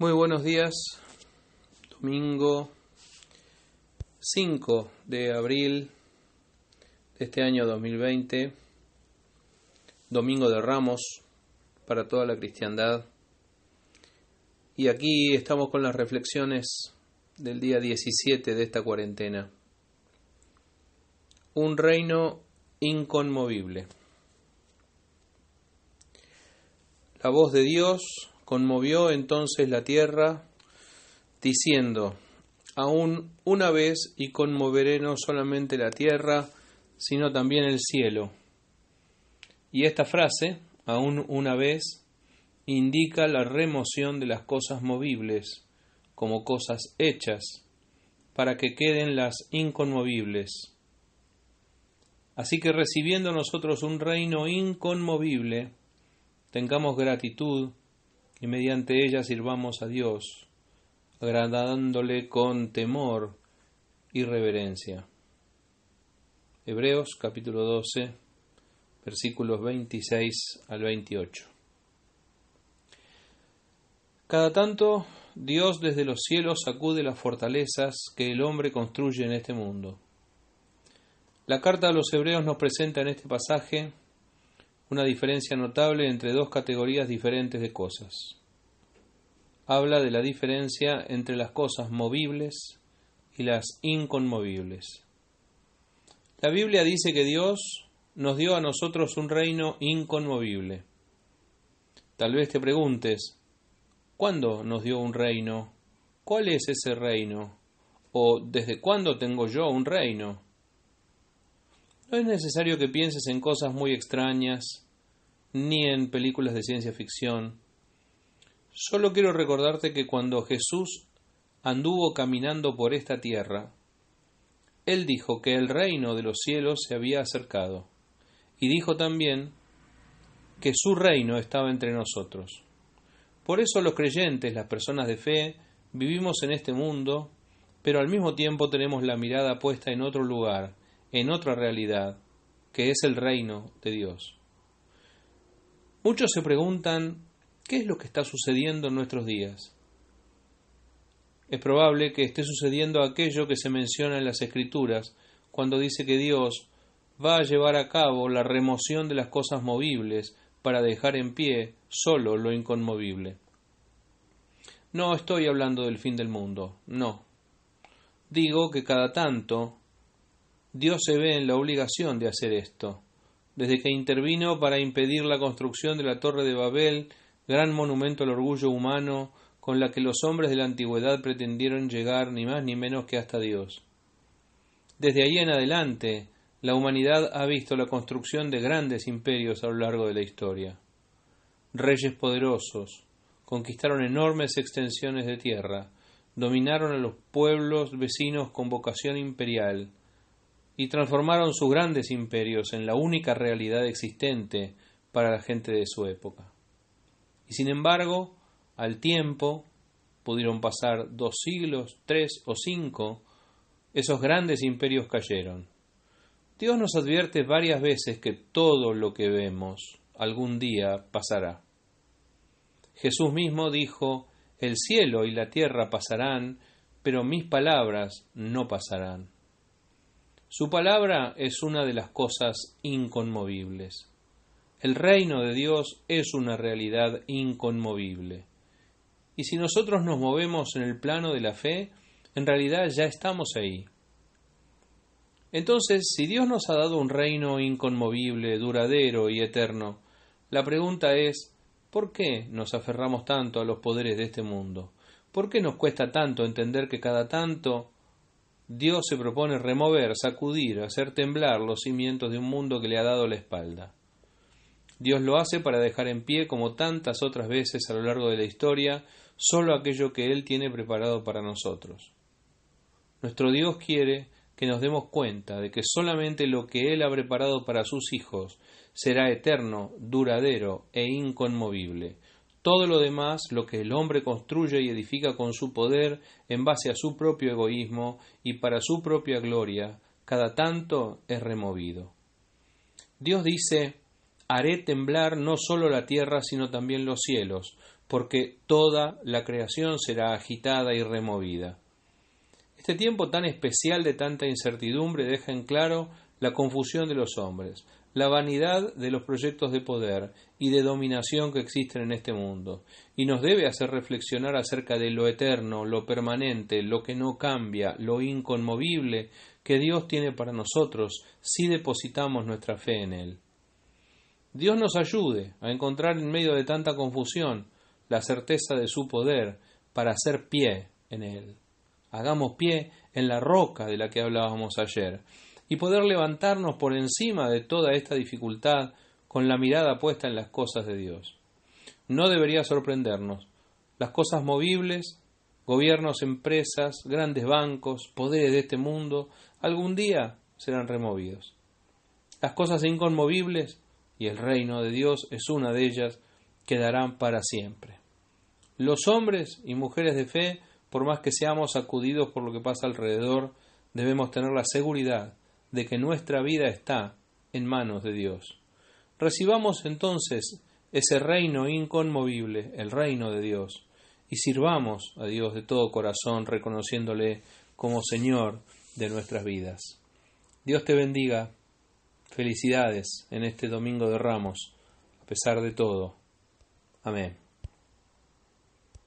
Muy buenos días, domingo 5 de abril de este año 2020, domingo de Ramos para toda la cristiandad. Y aquí estamos con las reflexiones del día 17 de esta cuarentena. Un reino inconmovible. La voz de Dios Conmovió entonces la tierra, diciendo, aún una vez y conmoveré no solamente la tierra, sino también el cielo. Y esta frase, aún una vez, indica la remoción de las cosas movibles como cosas hechas, para que queden las inconmovibles. Así que recibiendo nosotros un reino inconmovible, tengamos gratitud y mediante ella sirvamos a Dios, agradándole con temor y reverencia. Hebreos capítulo 12, versículos 26 al 28. Cada tanto Dios desde los cielos sacude las fortalezas que el hombre construye en este mundo. La carta a los hebreos nos presenta en este pasaje una diferencia notable entre dos categorías diferentes de cosas. Habla de la diferencia entre las cosas movibles y las inconmovibles. La Biblia dice que Dios nos dio a nosotros un reino inconmovible. Tal vez te preguntes, ¿cuándo nos dio un reino? ¿Cuál es ese reino? ¿O desde cuándo tengo yo un reino? No es necesario que pienses en cosas muy extrañas, ni en películas de ciencia ficción. Solo quiero recordarte que cuando Jesús anduvo caminando por esta tierra, Él dijo que el reino de los cielos se había acercado, y dijo también que su reino estaba entre nosotros. Por eso los creyentes, las personas de fe, vivimos en este mundo, pero al mismo tiempo tenemos la mirada puesta en otro lugar, en otra realidad, que es el reino de Dios. Muchos se preguntan qué es lo que está sucediendo en nuestros días. Es probable que esté sucediendo aquello que se menciona en las Escrituras cuando dice que Dios va a llevar a cabo la remoción de las cosas movibles para dejar en pie solo lo inconmovible. No estoy hablando del fin del mundo, no. Digo que cada tanto Dios se ve en la obligación de hacer esto, desde que intervino para impedir la construcción de la Torre de Babel, gran monumento al orgullo humano con la que los hombres de la antigüedad pretendieron llegar ni más ni menos que hasta Dios. Desde ahí en adelante, la humanidad ha visto la construcción de grandes imperios a lo largo de la historia. Reyes poderosos conquistaron enormes extensiones de tierra, dominaron a los pueblos vecinos con vocación imperial, y transformaron sus grandes imperios en la única realidad existente para la gente de su época. Y sin embargo, al tiempo, pudieron pasar dos siglos, tres o cinco, esos grandes imperios cayeron. Dios nos advierte varias veces que todo lo que vemos algún día pasará. Jesús mismo dijo, el cielo y la tierra pasarán, pero mis palabras no pasarán. Su palabra es una de las cosas inconmovibles. El reino de Dios es una realidad inconmovible. Y si nosotros nos movemos en el plano de la fe, en realidad ya estamos ahí. Entonces, si Dios nos ha dado un reino inconmovible, duradero y eterno, la pregunta es, ¿por qué nos aferramos tanto a los poderes de este mundo? ¿Por qué nos cuesta tanto entender que cada tanto Dios se propone remover, sacudir, hacer temblar los cimientos de un mundo que le ha dado la espalda. Dios lo hace para dejar en pie, como tantas otras veces a lo largo de la historia, solo aquello que Él tiene preparado para nosotros. Nuestro Dios quiere que nos demos cuenta de que solamente lo que Él ha preparado para sus hijos será eterno, duradero e inconmovible, todo lo demás, lo que el hombre construye y edifica con su poder en base a su propio egoísmo y para su propia gloria, cada tanto es removido. Dios dice, haré temblar no solo la tierra, sino también los cielos, porque toda la creación será agitada y removida. Este tiempo tan especial de tanta incertidumbre deja en claro la confusión de los hombres, la vanidad de los proyectos de poder y de dominación que existen en este mundo, y nos debe hacer reflexionar acerca de lo eterno, lo permanente, lo que no cambia, lo inconmovible que Dios tiene para nosotros si depositamos nuestra fe en Él. Dios nos ayude a encontrar en medio de tanta confusión la certeza de su poder para hacer pie en Él. Hagamos pie en la roca de la que hablábamos ayer, y poder levantarnos por encima de toda esta dificultad con la mirada puesta en las cosas de Dios. No debería sorprendernos. Las cosas movibles, gobiernos, empresas, grandes bancos, poderes de este mundo, algún día serán removidos. Las cosas inconmovibles, y el reino de Dios es una de ellas, quedarán para siempre. Los hombres y mujeres de fe, por más que seamos sacudidos por lo que pasa alrededor, debemos tener la seguridad de que nuestra vida está en manos de Dios. Recibamos entonces ese reino inconmovible, el reino de Dios, y sirvamos a Dios de todo corazón, reconociéndole como Señor de nuestras vidas. Dios te bendiga. Felicidades en este domingo de Ramos, a pesar de todo. Amén.